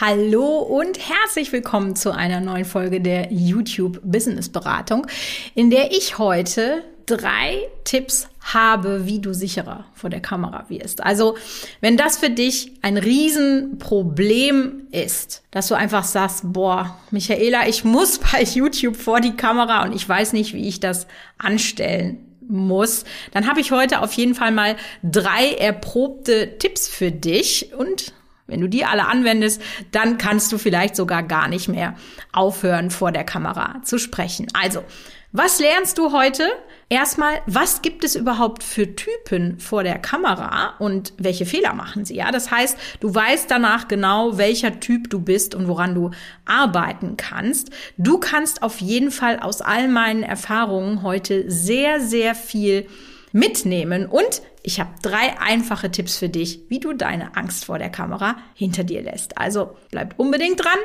Hallo und herzlich willkommen zu einer neuen Folge der YouTube Business Beratung, in der ich heute drei Tipps habe, wie du sicherer vor der Kamera wirst. Also, wenn das für dich ein Riesenproblem ist, dass du einfach sagst, boah, Michaela, ich muss bei YouTube vor die Kamera und ich weiß nicht, wie ich das anstellen muss, dann habe ich heute auf jeden Fall mal drei erprobte Tipps für dich und wenn du die alle anwendest, dann kannst du vielleicht sogar gar nicht mehr aufhören, vor der Kamera zu sprechen. Also, was lernst du heute? Erstmal, was gibt es überhaupt für Typen vor der Kamera und welche Fehler machen sie? Ja, das heißt, du weißt danach genau, welcher Typ du bist und woran du arbeiten kannst. Du kannst auf jeden Fall aus all meinen Erfahrungen heute sehr, sehr viel mitnehmen und ich habe drei einfache Tipps für dich, wie du deine Angst vor der Kamera hinter dir lässt. Also bleib unbedingt dran,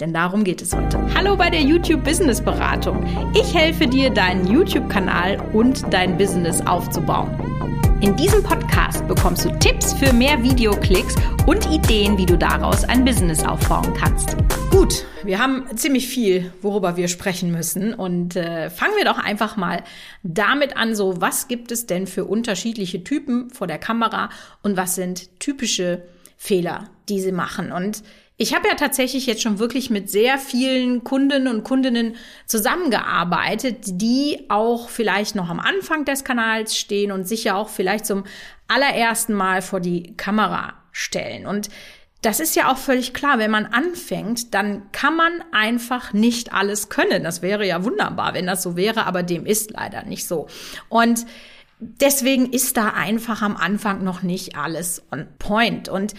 denn darum geht es heute. Hallo bei der YouTube Business Beratung. Ich helfe dir, deinen YouTube-Kanal und dein Business aufzubauen. In diesem Podcast bekommst du Tipps für mehr Videoklicks und Ideen, wie du daraus ein Business aufbauen kannst. Gut, wir haben ziemlich viel, worüber wir sprechen müssen. Und äh, fangen wir doch einfach mal damit an, so was gibt es denn für unterschiedliche Typen vor der Kamera und was sind typische Fehler, die sie machen. Und ich habe ja tatsächlich jetzt schon wirklich mit sehr vielen Kundinnen und Kundinnen zusammengearbeitet, die auch vielleicht noch am Anfang des Kanals stehen und sich ja auch vielleicht zum allerersten Mal vor die Kamera stellen. Und das ist ja auch völlig klar, wenn man anfängt, dann kann man einfach nicht alles können. Das wäre ja wunderbar, wenn das so wäre, aber dem ist leider nicht so. Und deswegen ist da einfach am Anfang noch nicht alles on point. Und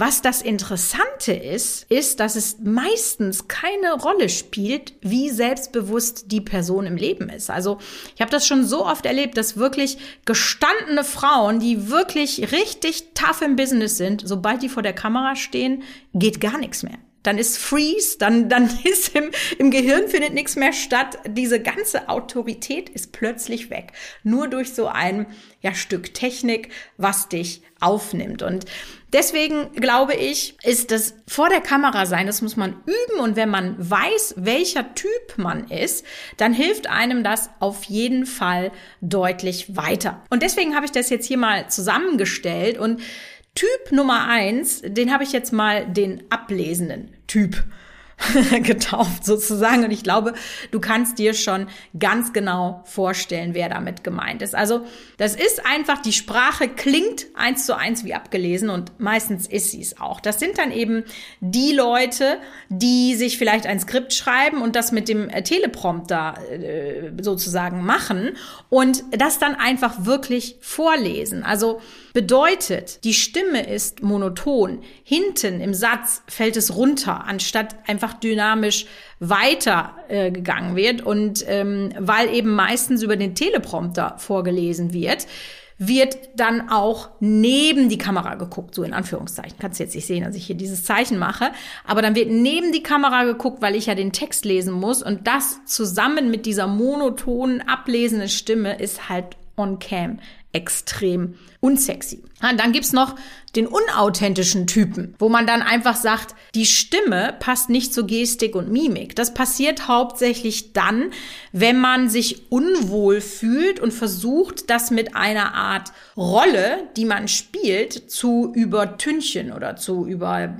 was das Interessante ist, ist, dass es meistens keine Rolle spielt, wie selbstbewusst die Person im Leben ist. Also ich habe das schon so oft erlebt, dass wirklich gestandene Frauen, die wirklich richtig tough im Business sind, sobald die vor der Kamera stehen, geht gar nichts mehr dann ist Freeze, dann, dann ist im, im Gehirn findet nichts mehr statt. Diese ganze Autorität ist plötzlich weg. Nur durch so ein ja, Stück Technik, was dich aufnimmt. Und deswegen glaube ich, ist das vor der Kamera sein, das muss man üben. Und wenn man weiß, welcher Typ man ist, dann hilft einem das auf jeden Fall deutlich weiter. Und deswegen habe ich das jetzt hier mal zusammengestellt und Typ Nummer eins, den habe ich jetzt mal den ablesenden Typ getauft sozusagen. Und ich glaube, du kannst dir schon ganz genau vorstellen, wer damit gemeint ist. Also das ist einfach, die Sprache klingt eins zu eins wie abgelesen und meistens ist sie es auch. Das sind dann eben die Leute, die sich vielleicht ein Skript schreiben und das mit dem äh, Teleprompter äh, sozusagen machen und das dann einfach wirklich vorlesen. Also bedeutet, die Stimme ist monoton. Hinten im Satz fällt es runter, anstatt einfach dynamisch weitergegangen äh, wird und ähm, weil eben meistens über den Teleprompter vorgelesen wird, wird dann auch neben die Kamera geguckt, so in Anführungszeichen. Kannst du jetzt nicht sehen, dass ich hier dieses Zeichen mache, aber dann wird neben die Kamera geguckt, weil ich ja den Text lesen muss und das zusammen mit dieser monotonen, ablesenden Stimme ist halt on cam extrem unsexy. Und dann gibt's noch den unauthentischen Typen, wo man dann einfach sagt, die Stimme passt nicht zu Gestik und Mimik. Das passiert hauptsächlich dann, wenn man sich unwohl fühlt und versucht, das mit einer Art Rolle, die man spielt, zu übertünchen oder zu über,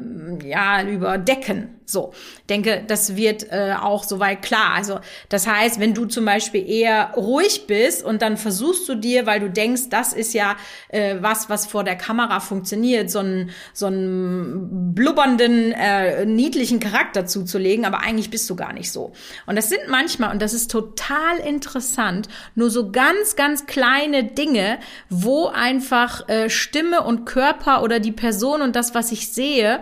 ja, überdecken. So, denke, das wird äh, auch soweit klar. Also, das heißt, wenn du zum Beispiel eher ruhig bist und dann versuchst du dir, weil du denkst, das ist ja äh, was, was vor der Kamera funktioniert, so einen, so einen blubbernden, äh, niedlichen Charakter zuzulegen, aber eigentlich bist du gar nicht so. Und das sind manchmal, und das ist total interessant, nur so ganz, ganz kleine Dinge, wo einfach äh, Stimme und Körper oder die Person und das, was ich sehe,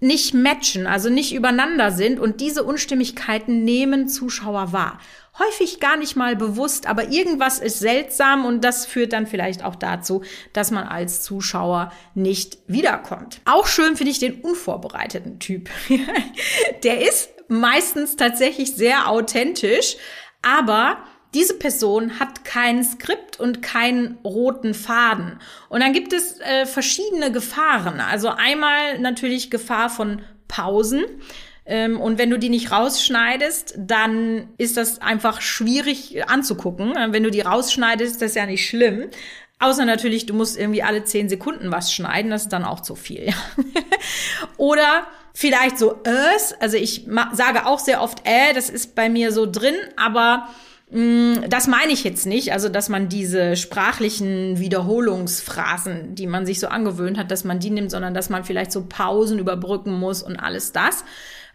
nicht matchen, also nicht übereinander sind und diese Unstimmigkeiten nehmen Zuschauer wahr häufig gar nicht mal bewusst, aber irgendwas ist seltsam und das führt dann vielleicht auch dazu, dass man als Zuschauer nicht wiederkommt. Auch schön finde ich den unvorbereiteten Typ. Der ist meistens tatsächlich sehr authentisch, aber diese Person hat kein Skript und keinen roten Faden. Und dann gibt es äh, verschiedene Gefahren. Also einmal natürlich Gefahr von Pausen. Ähm, und wenn du die nicht rausschneidest, dann ist das einfach schwierig anzugucken. Wenn du die rausschneidest, ist das ja nicht schlimm. Außer natürlich, du musst irgendwie alle zehn Sekunden was schneiden, das ist dann auch zu viel. Oder vielleicht so es, also ich sage auch sehr oft äh, das ist bei mir so drin, aber mm, das meine ich jetzt nicht, also dass man diese sprachlichen Wiederholungsphrasen, die man sich so angewöhnt hat, dass man die nimmt, sondern dass man vielleicht so Pausen überbrücken muss und alles das.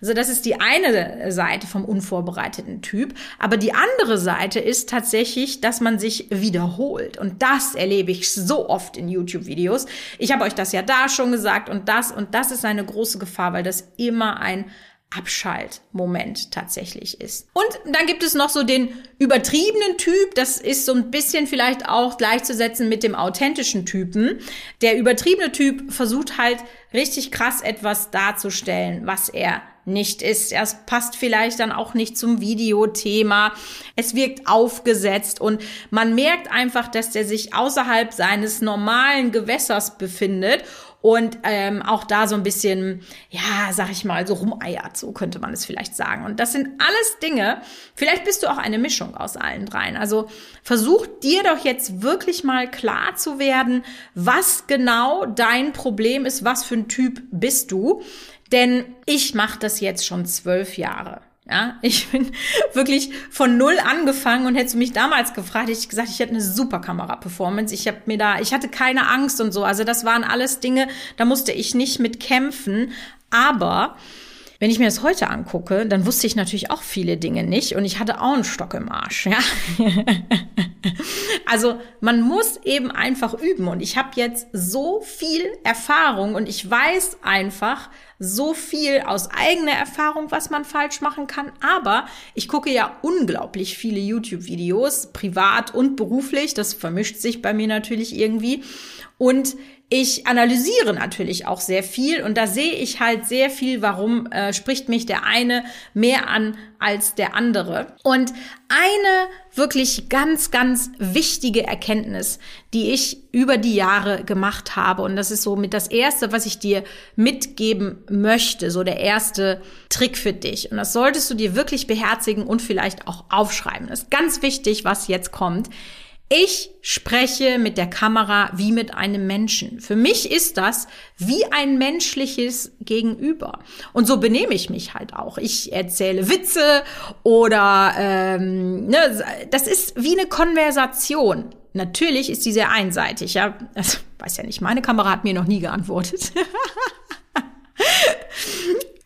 Also das ist die eine Seite vom unvorbereiteten Typ. Aber die andere Seite ist tatsächlich, dass man sich wiederholt. Und das erlebe ich so oft in YouTube-Videos. Ich habe euch das ja da schon gesagt und das und das ist eine große Gefahr, weil das immer ein Abschaltmoment tatsächlich ist. Und dann gibt es noch so den übertriebenen Typ, das ist so ein bisschen vielleicht auch gleichzusetzen mit dem authentischen Typen. Der übertriebene Typ versucht halt richtig krass etwas darzustellen, was er nicht ist. Es passt vielleicht dann auch nicht zum Videothema. Es wirkt aufgesetzt und man merkt einfach, dass der sich außerhalb seines normalen Gewässers befindet und ähm, auch da so ein bisschen, ja, sag ich mal, so rumeiert, so könnte man es vielleicht sagen. Und das sind alles Dinge, vielleicht bist du auch eine Mischung aus allen dreien. Also versuch dir doch jetzt wirklich mal klar zu werden, was genau dein Problem ist, was für ein Typ bist du. Denn ich mache das jetzt schon zwölf Jahre. Ja, ich bin wirklich von null angefangen und hättest du mich damals gefragt, hätte ich gesagt, ich hätte eine super Kamera-Performance. Ich habe mir da, ich hatte keine Angst und so. Also das waren alles Dinge, da musste ich nicht mit kämpfen. Aber wenn ich mir das heute angucke, dann wusste ich natürlich auch viele Dinge nicht und ich hatte auch einen Stock im Arsch. Ja? also man muss eben einfach üben und ich habe jetzt so viel Erfahrung und ich weiß einfach so viel aus eigener Erfahrung, was man falsch machen kann. Aber ich gucke ja unglaublich viele YouTube-Videos, privat und beruflich. Das vermischt sich bei mir natürlich irgendwie. Und ich analysiere natürlich auch sehr viel und da sehe ich halt sehr viel, warum äh, spricht mich der eine mehr an als der andere. Und eine wirklich ganz, ganz wichtige Erkenntnis, die ich über die Jahre gemacht habe, und das ist so mit das erste, was ich dir mitgeben möchte, so der erste Trick für dich. Und das solltest du dir wirklich beherzigen und vielleicht auch aufschreiben. Das ist ganz wichtig, was jetzt kommt. Ich spreche mit der Kamera wie mit einem Menschen. Für mich ist das wie ein menschliches Gegenüber. Und so benehme ich mich halt auch. Ich erzähle Witze oder ähm, ne, das ist wie eine Konversation. Natürlich ist die sehr einseitig. Ja, also, weiß ja nicht. Meine Kamera hat mir noch nie geantwortet.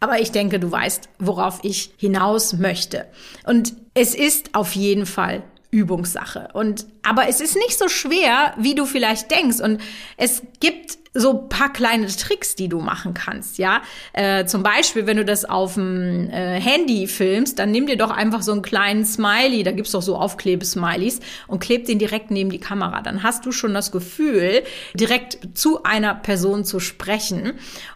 Aber ich denke, du weißt, worauf ich hinaus möchte. Und es ist auf jeden Fall Übungssache. Und aber es ist nicht so schwer, wie du vielleicht denkst. Und es gibt so paar kleine Tricks, die du machen kannst, ja. Äh, zum Beispiel, wenn du das auf dem äh, Handy filmst, dann nimm dir doch einfach so einen kleinen Smiley, da gibt's doch so Aufklebesmileys und kleb den direkt neben die Kamera. Dann hast du schon das Gefühl, direkt zu einer Person zu sprechen.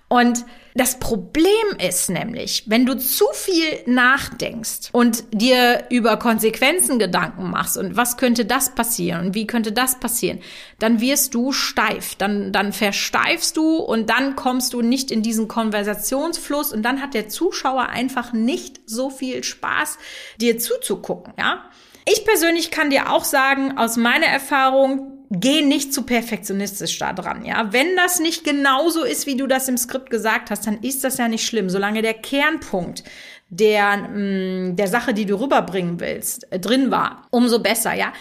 Und das Problem ist nämlich, wenn du zu viel nachdenkst und dir über Konsequenzen Gedanken machst und was könnte das passieren und wie könnte das passieren, dann wirst du steif, dann, dann versteifst du und dann kommst du nicht in diesen Konversationsfluss und dann hat der Zuschauer einfach nicht so viel Spaß, dir zuzugucken, ja. Ich persönlich kann dir auch sagen, aus meiner Erfahrung, geh nicht zu perfektionistisch da dran, ja. Wenn das nicht genauso ist, wie du das im Skript gesagt hast, dann ist das ja nicht schlimm, solange der Kernpunkt der, mh, mm, der Sache, die du rüberbringen willst, äh, drin war, umso besser, ja.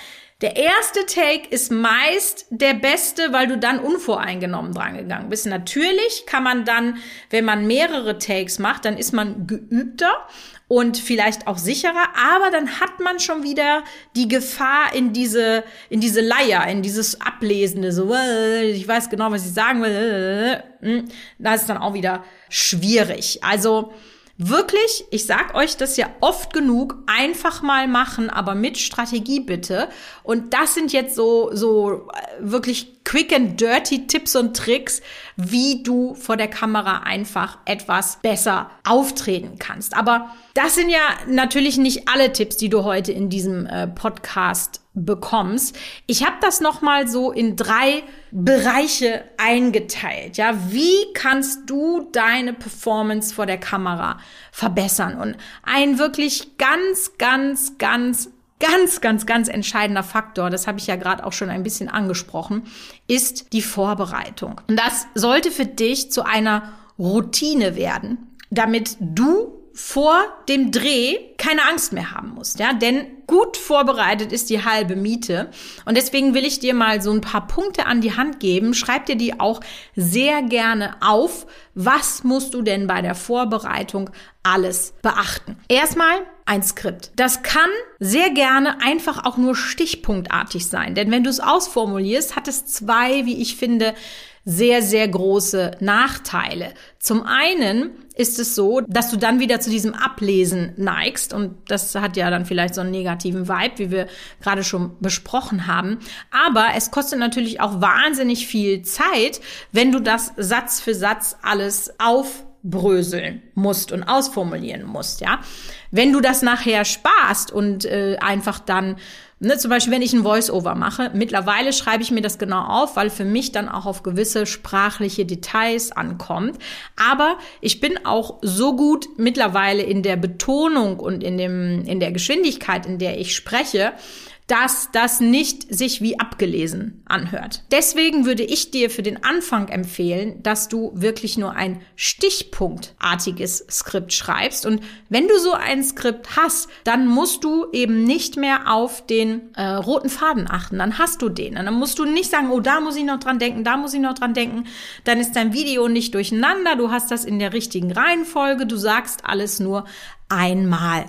Der erste Take ist meist der beste, weil du dann unvoreingenommen dran gegangen bist. Natürlich kann man dann, wenn man mehrere Takes macht, dann ist man geübter und vielleicht auch sicherer, aber dann hat man schon wieder die Gefahr in diese, in diese Leier, in dieses Ablesende, so, äh, ich weiß genau, was ich sagen will, äh, hm, da ist dann auch wieder schwierig. Also, Wirklich, ich sag euch das ja oft genug, einfach mal machen, aber mit Strategie bitte. Und das sind jetzt so, so äh, wirklich quick and dirty Tipps und Tricks, wie du vor der Kamera einfach etwas besser auftreten kannst. Aber das sind ja natürlich nicht alle Tipps, die du heute in diesem äh, Podcast bekommst. Ich habe das noch mal so in drei Bereiche eingeteilt. Ja, wie kannst du deine Performance vor der Kamera verbessern? Und ein wirklich ganz, ganz, ganz ganz, ganz, ganz entscheidender Faktor, das habe ich ja gerade auch schon ein bisschen angesprochen, ist die Vorbereitung. Und das sollte für dich zu einer Routine werden, damit du vor dem Dreh keine Angst mehr haben musst, ja, denn gut vorbereitet ist die halbe Miete und deswegen will ich dir mal so ein paar Punkte an die Hand geben. Schreib dir die auch sehr gerne auf. Was musst du denn bei der Vorbereitung alles beachten? Erstmal ein Skript. Das kann sehr gerne einfach auch nur stichpunktartig sein, denn wenn du es ausformulierst, hat es zwei, wie ich finde, sehr, sehr große Nachteile. Zum einen ist es so, dass du dann wieder zu diesem Ablesen neigst und das hat ja dann vielleicht so einen negativen Vibe, wie wir gerade schon besprochen haben. Aber es kostet natürlich auch wahnsinnig viel Zeit, wenn du das Satz für Satz alles aufbröseln musst und ausformulieren musst, ja. Wenn du das nachher sparst und äh, einfach dann Ne, zum Beispiel, wenn ich ein Voice-Over mache, mittlerweile schreibe ich mir das genau auf, weil für mich dann auch auf gewisse sprachliche Details ankommt. Aber ich bin auch so gut mittlerweile in der Betonung und in dem, in der Geschwindigkeit, in der ich spreche, dass das nicht sich wie abgelesen anhört. Deswegen würde ich dir für den Anfang empfehlen, dass du wirklich nur ein stichpunktartiges Skript schreibst. Und wenn du so ein Skript hast, dann musst du eben nicht mehr auf den äh, roten Faden achten. Dann hast du den. Und dann musst du nicht sagen, oh, da muss ich noch dran denken, da muss ich noch dran denken. Dann ist dein Video nicht durcheinander. Du hast das in der richtigen Reihenfolge. Du sagst alles nur einmal.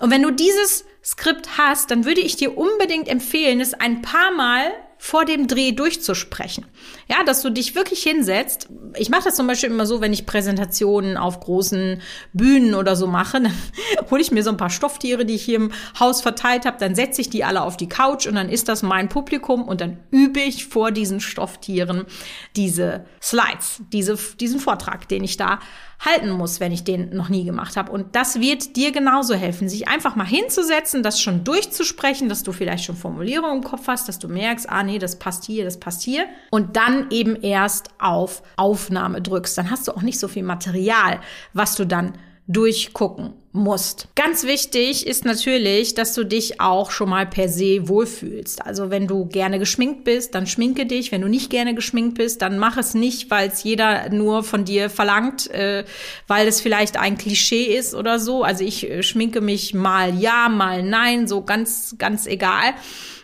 Und wenn du dieses Skript hast, dann würde ich dir unbedingt empfehlen, es ein paar Mal vor dem Dreh durchzusprechen. Ja, dass du dich wirklich hinsetzt. Ich mache das zum Beispiel immer so, wenn ich Präsentationen auf großen Bühnen oder so mache, dann hole ich mir so ein paar Stofftiere, die ich hier im Haus verteilt habe, dann setze ich die alle auf die Couch und dann ist das mein Publikum und dann übe ich vor diesen Stofftieren diese Slides, diese, diesen Vortrag, den ich da halten muss, wenn ich den noch nie gemacht habe. Und das wird dir genauso helfen, sich einfach mal hinzusetzen, das schon durchzusprechen, dass du vielleicht schon Formulierungen im Kopf hast, dass du merkst, ah nee, das passt hier, das passt hier. Und dann eben erst auf Aufnahme drückst. Dann hast du auch nicht so viel Material, was du dann durchgucken musst. Ganz wichtig ist natürlich, dass du dich auch schon mal per se wohlfühlst. Also wenn du gerne geschminkt bist, dann schminke dich. Wenn du nicht gerne geschminkt bist, dann mach es nicht, weil es jeder nur von dir verlangt, äh, weil es vielleicht ein Klischee ist oder so. Also ich äh, schminke mich mal ja, mal nein, so ganz, ganz egal.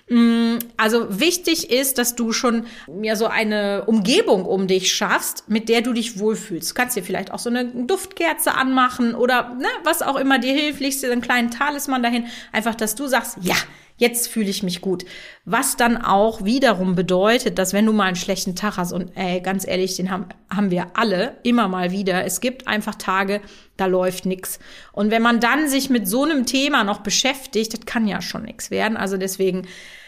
Mm, also wichtig ist, dass du schon ja so eine Umgebung um dich schaffst, mit der du dich wohlfühlst. Du kannst dir vielleicht auch so eine Duftkerze anmachen oder ne, was auch immer dir hilft, legst dir einen kleinen Talisman dahin. Einfach, dass du sagst, ja, jetzt fühle ich mich gut. Was dann auch wiederum bedeutet, dass wenn du mal einen schlechten Tag hast und ey, ganz ehrlich, den haben, haben wir alle immer mal wieder. Es gibt einfach Tage, da läuft nix. Und wenn man dann sich mit so einem Thema noch beschäftigt, das kann ja schon nix werden. Also deswegen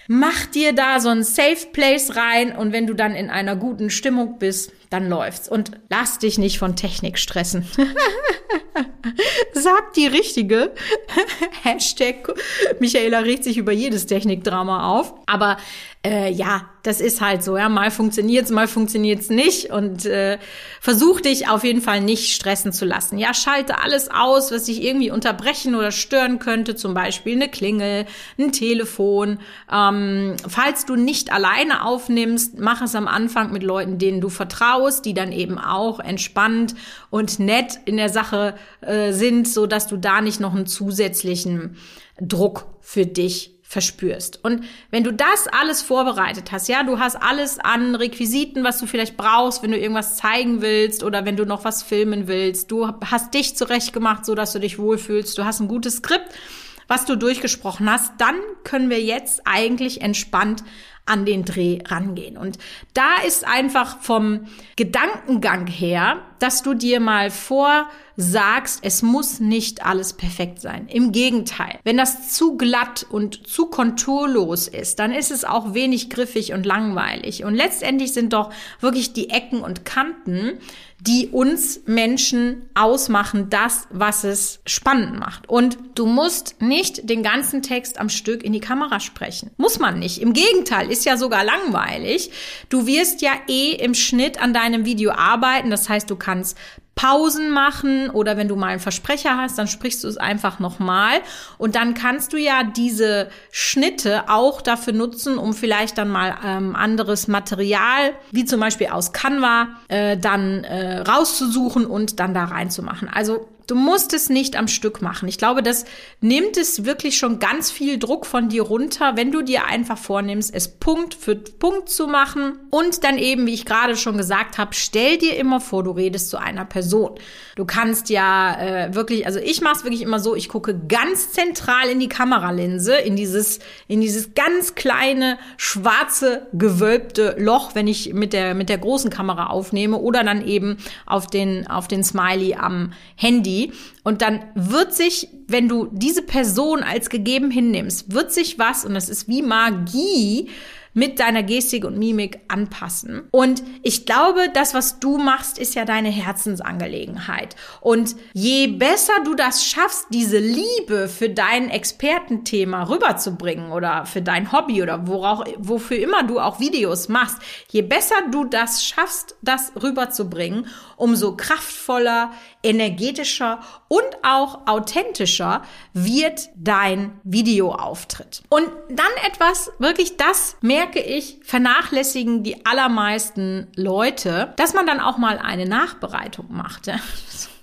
mach dir da so ein Safe Place rein und wenn du dann in einer guten Stimmung bist, dann läuft's. Und lass dich nicht von Technik stressen. Sag die richtige. Hashtag Michaela regt sich über jedes Technikdrama auf. Aber äh, ja, das ist halt so. Ja, mal funktioniert's, mal funktioniert's nicht. Und äh, versuch dich auf jeden Fall nicht stressen zu lassen. Ja, schalte alles aus, was dich irgendwie unterbrechen oder stören könnte. Zum Beispiel eine Klingel, ein Telefon. Ähm, falls du nicht alleine aufnimmst, mach es am Anfang mit Leuten, denen du vertraust, die dann eben auch entspannt und nett in der Sache äh, sind, so dass du da nicht noch einen zusätzlichen Druck für dich verspürst. Und wenn du das alles vorbereitet hast, ja, du hast alles an Requisiten, was du vielleicht brauchst, wenn du irgendwas zeigen willst oder wenn du noch was filmen willst, du hast dich zurechtgemacht, so dass du dich wohlfühlst, du hast ein gutes Skript, was du durchgesprochen hast, dann können wir jetzt eigentlich entspannt an den Dreh rangehen. Und da ist einfach vom Gedankengang her, dass du dir mal vorsagst, es muss nicht alles perfekt sein. Im Gegenteil, wenn das zu glatt und zu konturlos ist, dann ist es auch wenig griffig und langweilig. Und letztendlich sind doch wirklich die Ecken und Kanten die uns Menschen ausmachen, das, was es spannend macht. Und du musst nicht den ganzen Text am Stück in die Kamera sprechen. Muss man nicht. Im Gegenteil, ist ja sogar langweilig. Du wirst ja eh im Schnitt an deinem Video arbeiten. Das heißt, du kannst Pausen machen oder wenn du mal einen Versprecher hast, dann sprichst du es einfach nochmal und dann kannst du ja diese Schnitte auch dafür nutzen, um vielleicht dann mal ähm, anderes Material, wie zum Beispiel aus Canva, äh, dann äh, rauszusuchen und dann da reinzumachen. Also Du musst es nicht am Stück machen. Ich glaube, das nimmt es wirklich schon ganz viel Druck von dir runter, wenn du dir einfach vornimmst, es Punkt für Punkt zu machen und dann eben, wie ich gerade schon gesagt habe, stell dir immer vor, du redest zu einer Person. Du kannst ja äh, wirklich, also ich mache es wirklich immer so, ich gucke ganz zentral in die Kameralinse, in dieses, in dieses ganz kleine, schwarze, gewölbte Loch, wenn ich mit der, mit der großen Kamera aufnehme oder dann eben auf den, auf den Smiley am Handy und dann wird sich, wenn du diese Person als gegeben hinnimmst, wird sich was, und das ist wie Magie, mit deiner Gestik und Mimik anpassen. Und ich glaube, das, was du machst, ist ja deine Herzensangelegenheit. Und je besser du das schaffst, diese Liebe für dein Expertenthema rüberzubringen oder für dein Hobby oder worauf, wofür immer du auch Videos machst, je besser du das schaffst, das rüberzubringen, umso kraftvoller, energetischer und auch authentischer wird dein Videoauftritt. Und dann etwas, wirklich das merke ich, vernachlässigen die allermeisten Leute, dass man dann auch mal eine Nachbereitung macht.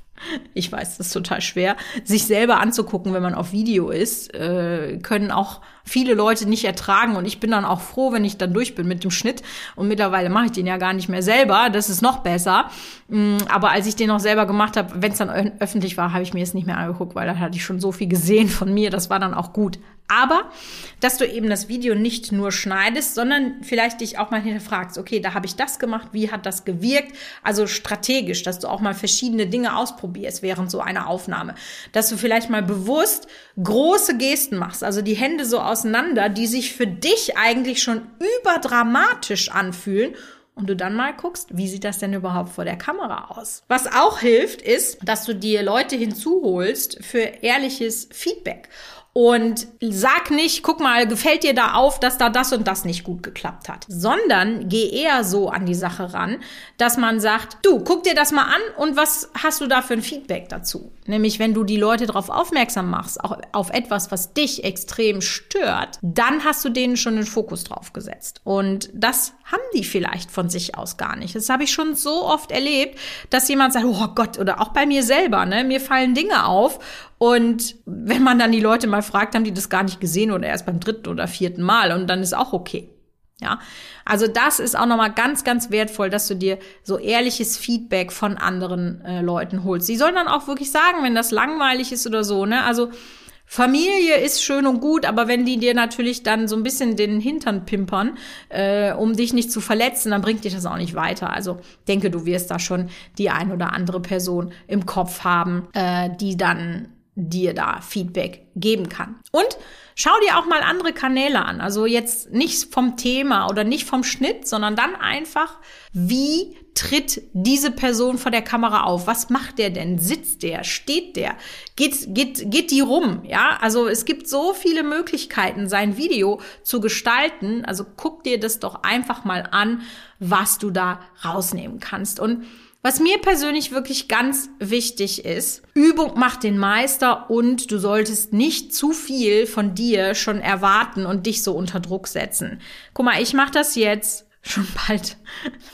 Ich weiß, das ist total schwer, sich selber anzugucken, wenn man auf Video ist, äh, können auch viele Leute nicht ertragen. Und ich bin dann auch froh, wenn ich dann durch bin mit dem Schnitt. Und mittlerweile mache ich den ja gar nicht mehr selber, das ist noch besser. Mm, aber als ich den noch selber gemacht habe, wenn es dann öffentlich war, habe ich mir es nicht mehr angeguckt, weil da hatte ich schon so viel gesehen von mir, das war dann auch gut. Aber, dass du eben das Video nicht nur schneidest, sondern vielleicht dich auch mal hinterfragst, okay, da habe ich das gemacht, wie hat das gewirkt? Also strategisch, dass du auch mal verschiedene Dinge ausprobierst während so einer Aufnahme. Dass du vielleicht mal bewusst große Gesten machst, also die Hände so auseinander, die sich für dich eigentlich schon überdramatisch anfühlen und du dann mal guckst, wie sieht das denn überhaupt vor der Kamera aus? Was auch hilft, ist, dass du dir Leute hinzuholst für ehrliches Feedback und sag nicht, guck mal, gefällt dir da auf, dass da das und das nicht gut geklappt hat, sondern geh eher so an die Sache ran, dass man sagt, du, guck dir das mal an und was hast du da für ein Feedback dazu? Nämlich, wenn du die Leute darauf aufmerksam machst, auch auf etwas, was dich extrem stört, dann hast du denen schon den Fokus drauf gesetzt. Und das haben die vielleicht von sich aus gar nicht. Das habe ich schon so oft erlebt, dass jemand sagt, oh Gott, oder auch bei mir selber, ne, mir fallen Dinge auf und wenn man dann die Leute mal fragt, haben die das gar nicht gesehen oder erst beim dritten oder vierten Mal und dann ist auch okay. Ja, also das ist auch nochmal ganz, ganz wertvoll, dass du dir so ehrliches Feedback von anderen äh, Leuten holst. Sie sollen dann auch wirklich sagen, wenn das langweilig ist oder so, ne? Also Familie ist schön und gut, aber wenn die dir natürlich dann so ein bisschen den Hintern pimpern, äh, um dich nicht zu verletzen, dann bringt dich das auch nicht weiter. Also denke, du wirst da schon die ein oder andere Person im Kopf haben, äh, die dann dir da Feedback geben kann. Und schau dir auch mal andere Kanäle an. Also jetzt nicht vom Thema oder nicht vom Schnitt, sondern dann einfach, wie tritt diese Person vor der Kamera auf? Was macht der denn? Sitzt der? Steht der? Geht, geht, geht die rum? Ja, also es gibt so viele Möglichkeiten, sein Video zu gestalten. Also guck dir das doch einfach mal an, was du da rausnehmen kannst. Und was mir persönlich wirklich ganz wichtig ist, Übung macht den Meister und du solltest nicht zu viel von dir schon erwarten und dich so unter Druck setzen. Guck mal, ich mache das jetzt schon bald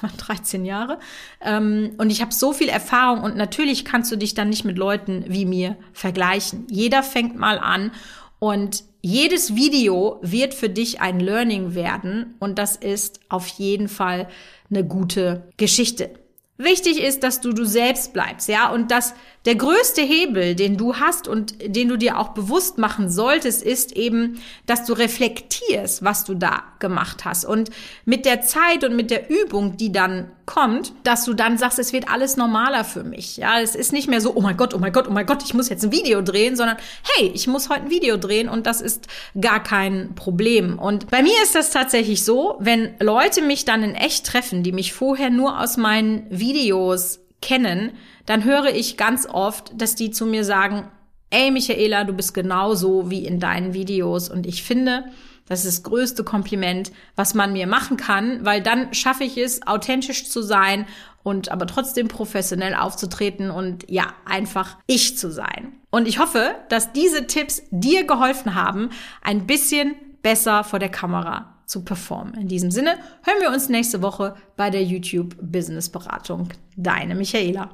13 Jahre ähm, und ich habe so viel Erfahrung und natürlich kannst du dich dann nicht mit Leuten wie mir vergleichen. Jeder fängt mal an und jedes Video wird für dich ein Learning werden und das ist auf jeden Fall eine gute Geschichte. Wichtig ist, dass du du selbst bleibst, ja, und dass der größte Hebel, den du hast und den du dir auch bewusst machen solltest, ist eben, dass du reflektierst, was du da gemacht hast. Und mit der Zeit und mit der Übung, die dann kommt, dass du dann sagst, es wird alles normaler für mich. Ja, es ist nicht mehr so, oh mein Gott, oh mein Gott, oh mein Gott, ich muss jetzt ein Video drehen, sondern hey, ich muss heute ein Video drehen und das ist gar kein Problem. Und bei mir ist das tatsächlich so, wenn Leute mich dann in echt treffen, die mich vorher nur aus meinen Videos kennen, dann höre ich ganz oft, dass die zu mir sagen, ey Michaela, du bist genauso wie in deinen Videos. Und ich finde, das ist das größte Kompliment, was man mir machen kann, weil dann schaffe ich es, authentisch zu sein und aber trotzdem professionell aufzutreten und ja, einfach ich zu sein. Und ich hoffe, dass diese Tipps dir geholfen haben, ein bisschen besser vor der Kamera zu performen. In diesem Sinne hören wir uns nächste Woche bei der YouTube Business Beratung. Deine Michaela.